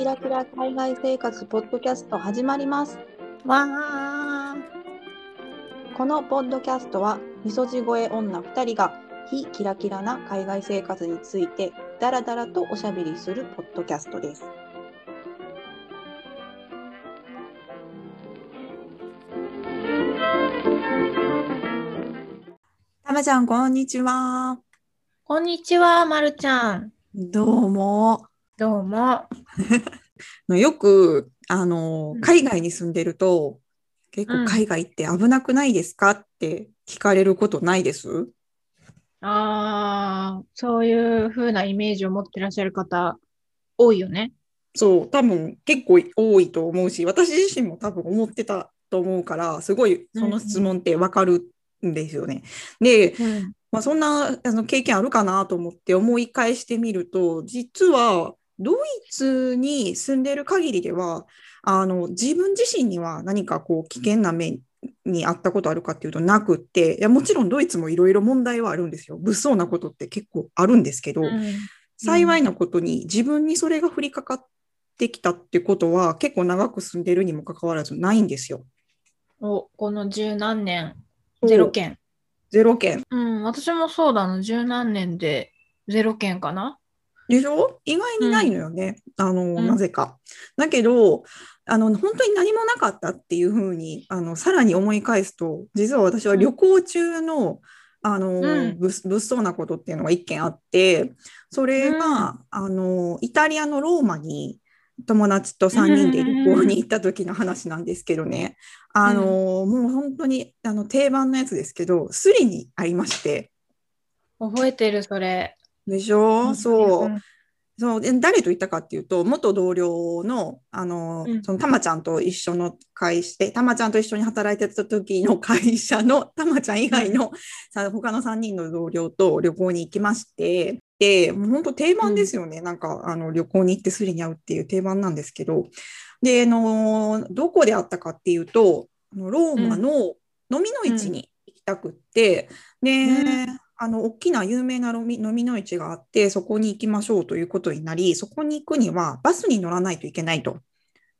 キラキラ海外生活ポッドキャスト始まります。わあ。このポッドキャストは、みそじ声女2人が非キラキラな海外生活についてダラダラとおしゃべりするポッドキャストです。たまちゃん、こんにちは。こんにちは、まるちゃん。どうも。どうも。よく、あの、海外に住んでると、結構海外って危なくないですかって聞かれることないです？ああ、そういう風なイメージを持ってらっしゃる方、多いよね。そう、多分結構多いと思うし、私自身も多分思ってたと思うから、すごいその質問ってわかるんですよね。で、うん。まあ、そんなあの経験あるかなと思って思い返してみると、実はドイツに住んでる限りでは、あの自分自身には何かこう危険な目にあったことあるかっていうとなくって、いやもちろんドイツもいろいろ問題はあるんですよ。物騒なことって結構あるんですけど、幸いなことに自分にそれが降りかかってきたってことは結構長く住んでるにもかかわらずないんですよ。お、この十何年、ゼロ件。ゼロ件。うん、私もそうだな、十何年でゼロ件かな。でしょ？意外にないのよね、あの、うん。なぜか。だけど、あの、本当に何もなかったっていうふうに、あの、さらに思い返すと、実は私は旅行中の、あの、ん。物物騒なことっていうのが一件あって、それが、あの、イタリアのローマに友達と3人で旅行に行った時の話なんですけどね、あの、もう本当にあの定番のやつですけど、スリにありまして、覚えてる、それ。でしょ？そう。んそう。で誰と行ったかっていうと元同僚のあの、うん。そのたまちゃんと一緒の会社でたまちゃんと一緒に働いてた時の会社のたまちゃん以外の、さ他の3人の同僚と旅行に行きましてでもう本当定番ですよね、なんかあの旅行に行ってすりに会うっていう定番なんですけど。であのどこで会ったかっていうとあのローマの飲みの市に行きたくって、で、うんあの大きな有名な飲み飲みの市があって、そこに行きましょうということになり、そこに行くにはバスに乗らないといけないと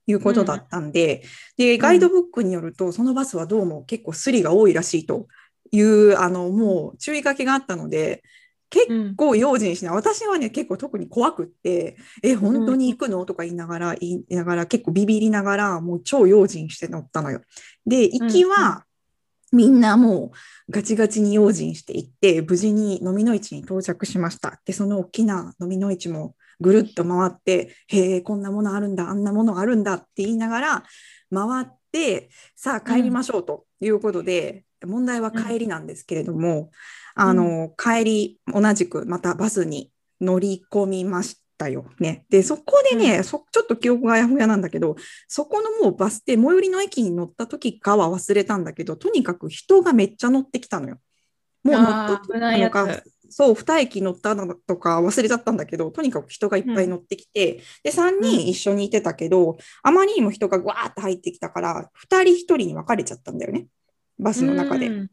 いうことだったんで、で、ガイドブックによると、そのバスはどうも結構スリが多いらしいという、あの、もう注意書きがあったので、結構用心しない。私はね、結構特に怖くって、え、本当に行くの？とか言いながら、言いながら、結構ビビりながら、もう超用心して乗ったのよ。で、行きは、みんなもうガチガチに用心していって、無事に飲みの市に到着しました。で、その大きな飲みの市もぐるっと回って、へえ、こんなものあるんだ、あんなものあるんだって言いながら回って、さあ帰りましょうということで、問題は帰りなんですけれども、あの、帰り、同じくまたバスに乗り込みましたよね。で、そこでね、うんそちょっと記憶があやふやなんだけど、そこのもうバス停、最寄りの駅に乗った時かは忘れたんだけど、とにかく人がめっちゃ乗ってきたのよ。もう乗っあー危ないやつのか、そう、2駅乗ったのとか忘れちゃったんだけど、とにかく人がいっぱい乗ってきて、で、3人一緒にいてたけど、あまりにも人がわーって入ってきたから、2人1人に分かれちゃったんだよね。バスの中で。うんうん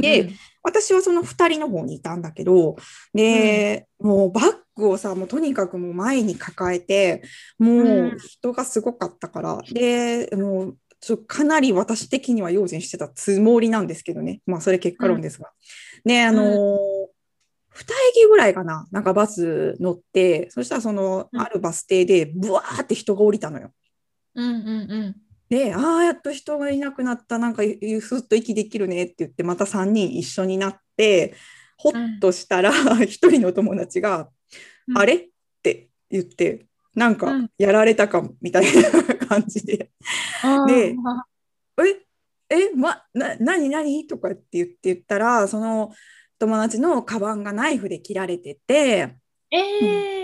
で私はその2人の方にいたんだけど、で、もうバッグをさ、もうとにかくもう前に抱えて、もううん人がすごかったから、で、もうちょかなり私的には用心してたつもりなんですけどね。まあそれ結果論ですが。で、あのー2駅ぐらいかな、なんかバス乗って、そしたらそのうん。あるバス停でブワーって人が降りたのよ。うんうんうん。で、ああ、やっと人がいなくなった、なんかゆすっと息できるねって言って、また3人一緒になって、ほっとしたら、一人の友達が、うん。あれ？って言って、なんかうん。やられたかも、みたいな感じで、あー。でえ、え、ま、な、なになにとかって言って言ったら、その友達のカバンがナイフで切られてて、ええ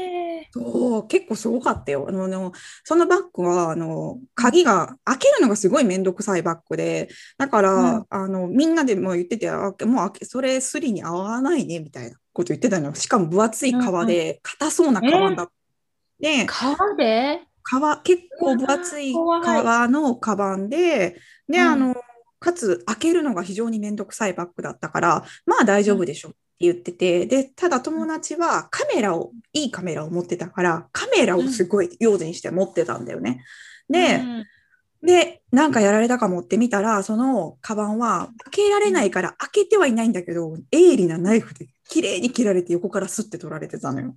そう、結構すごかったよ。あの、そのバッグは、あの、鍵が、開けるのがすごいめんどくさいバッグで、だから、うんあの、みんなでも言ってて、あもうそれ、スリに合わないね、みたいなこと言ってたのよ。しかも分厚い革で、硬そうな革だ。で、川で？革、結構分厚い革のカバンで、で、うん。あの、かつ開けるのが非常にめんどくさいバッグだったから、まあ大丈夫でしょ。っ言ってて、で、ただ友達はカメラを、いいカメラを持ってたから、カメラをすごい用心して持ってたんだよね。で、うんで、なんかやられたかもって見たら、そのカバンは開けられないから開けてはいないんだけど、鋭利なナイフで綺麗に切られて横からスッて取られてたのよ。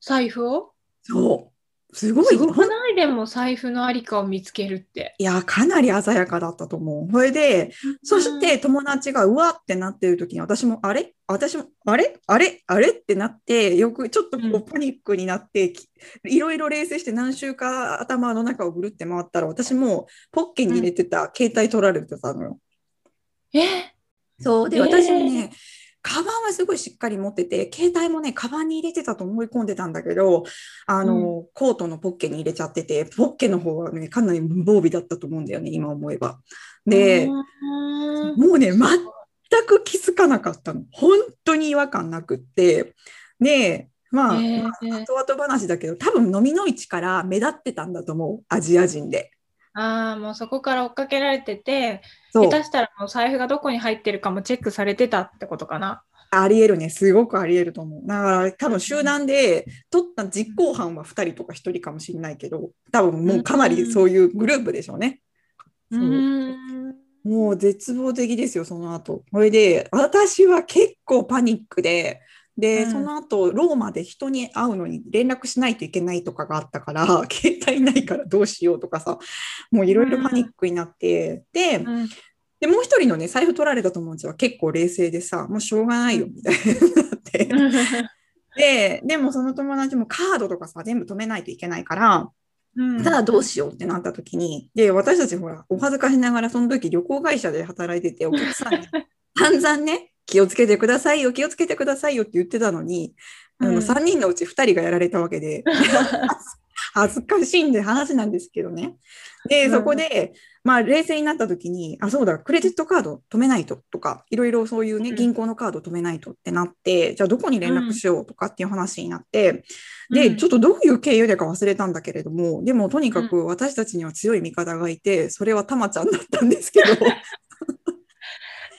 財布を？そう。すごい。すごくない？でも財布のありかを見つけるって。いや、かなり鮮やかだったと思う。それで、そして友達がうわってなってる時に私もあれ？私もあれ？あれ？あれ？ってなってよくちょっとこううん。パニックになって、きいろいろ冷静して何週か頭の中をぐるって回ったら私もポッケに入れてた携帯取られてたのよ。え？そう。でえー。私もね、カバンはすごいしっかり持ってて携帯もねカバンに入れてたと思い込んでたんだけどあの、コートのポッケに入れちゃっててポッケの方はねかなり無防備だったと思うんだよね今思えば。で、うんもうね、全く気づかなかったの。本当に違和感なくって。で、まあ、へーまあ後々話だけど、多分飲みの市から目立ってたんだと思う、アジア人で。ああ、もうそこから追っかけられてて、下手したらもう財布がどこに入ってるかもチェックされてたってことかな？ありえるね、すごくありえると思う。だから、多分集団で取った実行犯は2人とか1人かもしれないけど、多分もうかなりそういうグループでしょうね。うん。もう絶望的ですよ、その後。それで、私は結構パニックで、で、うん。その後、ローマで人に会うのに連絡しないといけないとかがあったから、携帯ないからどうしようとかさ、もういろいろパニックになって、で、うん。で、もう一人のね、財布取られた友達は結構冷静でさ、もうしょうがないよ、みたいになって。で、でもその友達もカードとかさ、全部止めないといけないから、うん。ただどうしようってなった時に、で、私たちほら、お恥ずかしながらその時旅行会社で働いてて、お客さんに。散々ね、気をつけてくださいよ、気をつけてくださいよって言ってたのに、あのうん。3人のうち2人がやられたわけで、恥ずかしいんで話なんですけどね。で、うん。そこで、まあ冷静になった時に、あ、そうだ、クレジットカード止めないととか、いろいろそういうね、うん。銀行のカード止めないとってなって、じゃあどこに連絡しようとかっていう話になって、で、うん。ちょっとどういう経由でか忘れたんだけれども、でもとにかく私たちには強い味方がいて、それはたまちゃんだったんですけど、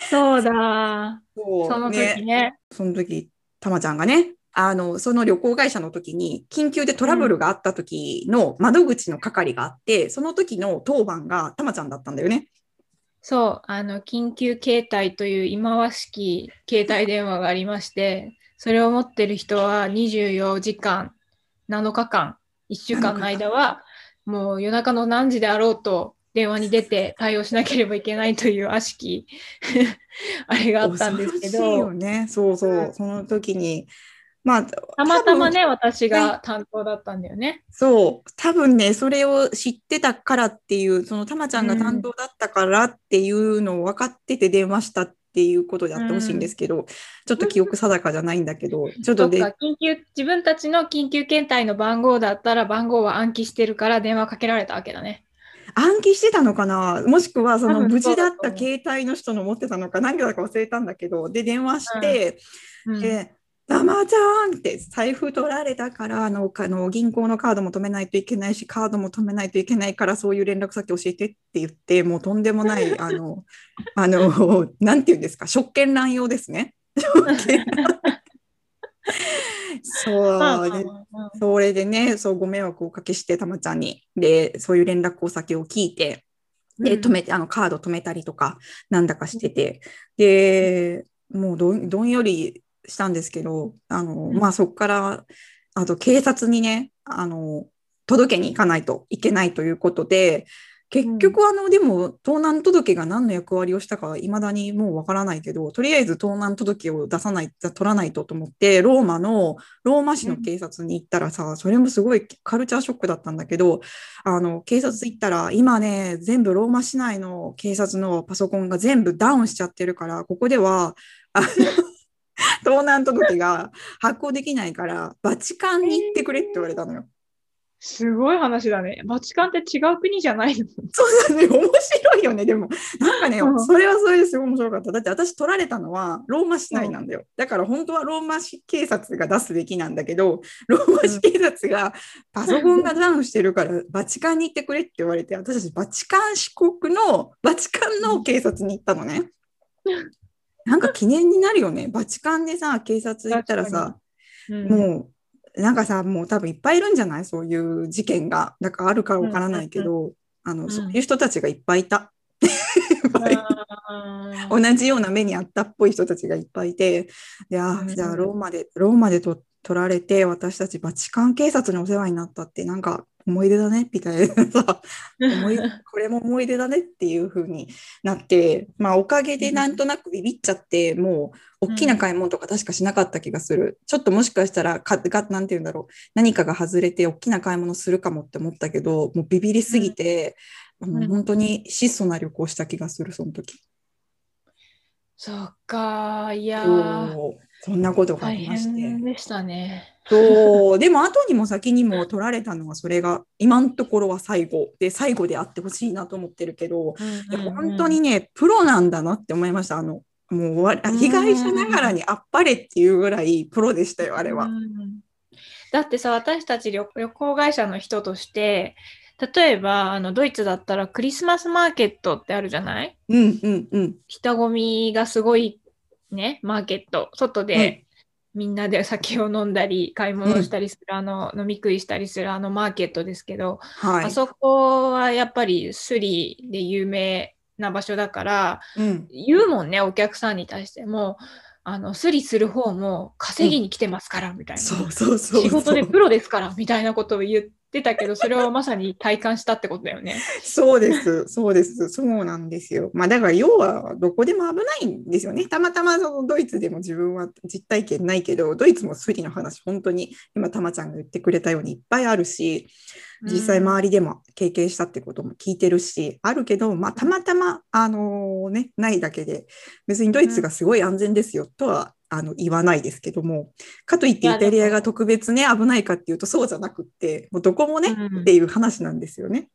そうだ。そその時ね。その時、たまちゃんがね、あの、その旅行会社の時に、緊急でトラブルがあった時の窓口の係があって、その時の当番がたまちゃんだったんだよね。そう、あの、緊急携帯という忌まわしき携帯電話がありまして、それを持ってる人は24時間、7日間、1週間の間は、もう夜中の何時であろうと電話に出て対応しなければいけないという悪しき あれがあったんですけ恐ろしいよど、ね。そうそうう。その時に、まあ、たまたまね、私はが担当だったんだよね。そう、多分ね、それを知ってたからっていう、そのたまちゃんが担当だったからっていうのを分かってて電話したっていうことであってほしいんですけど、ちょっと記憶定かじゃないんだけど、ちょっとで、緊急、自分たちの緊急検体の番号だったら番号は暗記してるから電話かけられたわけだね。暗記してたのかな？もしくはその無事だった携帯の人の持ってたのか何だか忘れたんだけど、で、電話して、うん。で、たまちゃんって財布取られたからあのあの銀行のカードも止めないといけないしカードも止めないといけないからそういう連絡先教えてって言ってもうとんでもない あのあのなんていうんですか？職権乱用ですね。そう。でそれでねそうご迷惑をおかけしてたまちゃんに。でそういう連絡先を聞いてで、止めて、あの、カード止めたりとか、なんだかしてて、で、もうどん、どんよりしたんですけど、あの、うん。まあ、そこから、あと、警察にね、あの、届けに行かないといけないということで、結局、あの、でも、盗難届が何の役割をしたかは未だにもうわからないけど、とりあえず盗難届を出さない、取らないとと思って、ローマの、ローマ市の警察に行ったらさ、それもすごいカルチャーショックだったんだけど、あの、警察行ったら、今ね、全部ローマ市内の警察のパソコンが全部ダウンしちゃってるから、ここでは、あの、盗難届が発行できないから、バチカンに行ってくれって言われたのよ。すごい話だね。バチカンって違う国じゃないのそうだね、面白いよね、でも。なんかねう、んそれはそれですごい面白かった。だって私取られたのはローマ市内なんだよ。だから本当はローマ市警察が出すべきなんだけど、ローマ市警察がパソコンがダウンしてるから、バチカンに行ってくれって言われて、私たちバチカン四国のバチカンの警察に行ったのね。なんか記念になるよね。バチカンでさ、警察行ったらさ、うんもう、なんかさ、もう多分いっぱいいるんじゃない？そういう事件が。なんかあるかわからないけど、あの、ん。そういう人たちがいっぱいいた。同じような目にあったっぽい人たちがいっぱいいて、じゃあローマで、ローマでと取られて、私たちバチカン警察にお世話になったって、なんか思い出だね、みたいな。さ、思いこれも思い出だねっていう風になって、まあおかげでなんとなくビビっちゃって、もう大きな買い物とか確かしなかった気がする。ちょっともしかしたらかが、なんて言うんだろう、何かが外れて大きな買い物するかもって思ったけど、もうビビりすぎて、もう本当に質素な旅行した気がする、その時。そっか、いやー、そんなことがあ大りまして変。でしたね。そう、でも後にも先にも取られたのはそれが今のところは最後で最後であってほしいなと思ってるけど、本当にね、プロなんだなって思いました。あの、もう被害者ながらにあっぱれっていうぐらいプロでしたよ、あれは。うんだってさ私たち旅旅行会社の人として例えばあのドイツだったらクリスマスマーケットってあるじゃない？うんうんうん。人混みがすごいねマーケット外でみんなで酒を飲んだり買い物したりする、あの飲み食いしたりするあのマーケットですけど、はい。あそこはやっぱりスリで有名な場所だからうん、言うもんねお客さんに対してもあのスリする方も稼ぎに来てますから、みたいな。仕事でプロですからみたいなことを言ってたけど、それをまさに体感したってことだよね。そうです、そうです、そうなんですよ。まあだから要はどこでも危ないんですよね。たまたまそのドイツでも自分は実体験ないけど、ドイツもスリの話、本当に今たまちゃんが言ってくれたようにいっぱいあるし、実際周りでも経験したってことも聞いてるし、あるけど、まあたまたま、あのね、ないだけで、別にドイツがすごい安全ですよとは、あの言わないですけども、かといってイタリアが特別ね、危ないかっていうとそうじゃなくって、もうどこもね、うんっていう話なんですよね。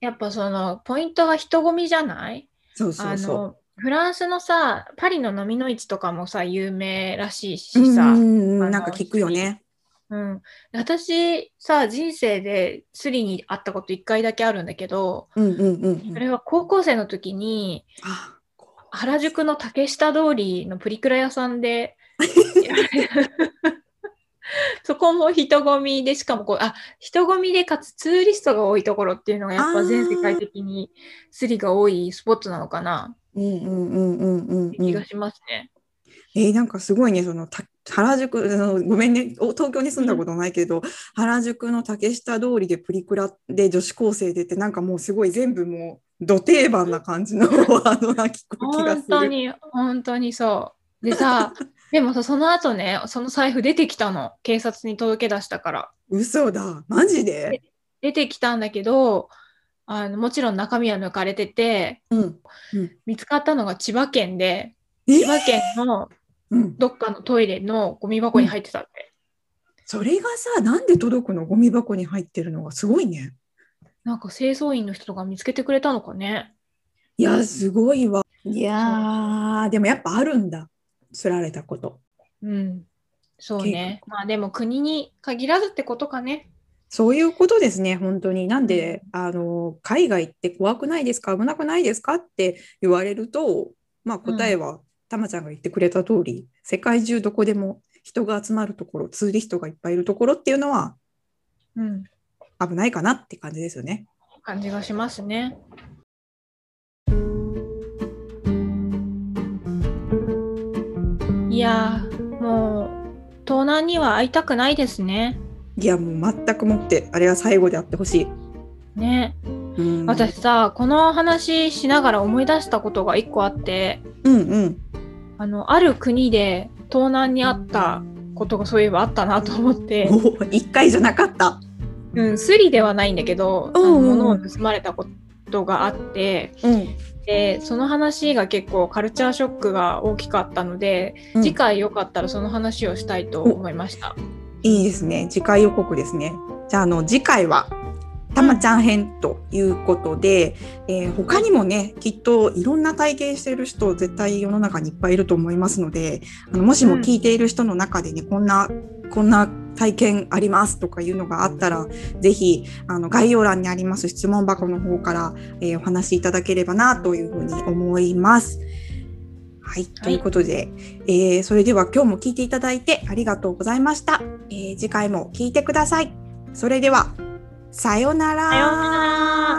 やっぱそのポイントは人混みじゃない？そうそうそう。フランスのさ、パリの飲みの市とかもさ、有名らしいしうんさ、うんなんか聞くよね。うん、私さ、人生でスリに会ったこと1回だけあるんだけど、うんうんうんうん。それは高校生の時に、あ原宿の竹下通りのプリクラ屋さんで、そこも人混みで、しかもこう、あ、人混みでかつツーリストが多いところっていうのがやっぱ全世界的にスリが多いスポットなのかな？うんうんうんうんうんってうん。気がしますね。えーなんかすごいね、そのた原宿あの、ごめんね、お東京に住んだことないけど、原宿の竹下通りでプリクラで女子高生出て、なんかもうすごい全部もう、ど定番な感じのワードが聞く気が本する。当に、本当にそう。でさ、でもさ、その後ね、その財布出てきたの。警察に届け出したから。嘘だ、マジで？出てきたんだけど、あのもちろん中身は抜かれてて、うん。見つかったのが千葉県で、え千葉県のうん、どっかのトイレのゴミ箱に入ってたって。それがさ、なんで届くの？ゴミ箱に入ってるのがすごいね。なんか清掃員の人が見つけてくれたのかね。いや、すごいわ。いやー、でもやっぱあるんだ。釣られたこと。うん。そうね。まあでも国に限らずってことかね。そういうことですね、本当に。なんで、あの、海外って怖くないですか？危なくないですか？って言われると、まあ答えは、たまちゃんが言ってくれた通り、世界中どこでも人が集まるところ、ツーリストがいっぱいいるところっていうのはうん。危ないかなって感じですよね。感じがしますね。いやー、もう、盗難には会いたくないですね。いや、もう全くもって、あれは最後であってほしい。ね。うん、私さ、この話しながら思い出したことが一個あって、うんうん。あの、ある国で盗難にあったことがそういえばあったなと思って、お一回じゃなかった。うん、スリではないんだけど、うんうんうん物を盗まれたことがあって、うん。で、その話が結構カルチャーショックが大きかったので、うん次回よかったらその話をしたいと思いました。いいですね。次回予告ですね。じゃあ、あの、次回は、たまちゃん編ということで、えー他にもね、きっといろんな体験している人、絶対世の中にいっぱいいると思いますので、あのもしも聞いている人の中でね、こんな、こんな体験ありますとかいうのがあったら、ぜひ、あの、概要欄にあります質問箱の方から、えーお話しいただければな、というふうに思います。はい、ということで、えーそれでは今日も聞いていただいてありがとうございました。えー次回も聞いてください。それでは、さようなら。さようなら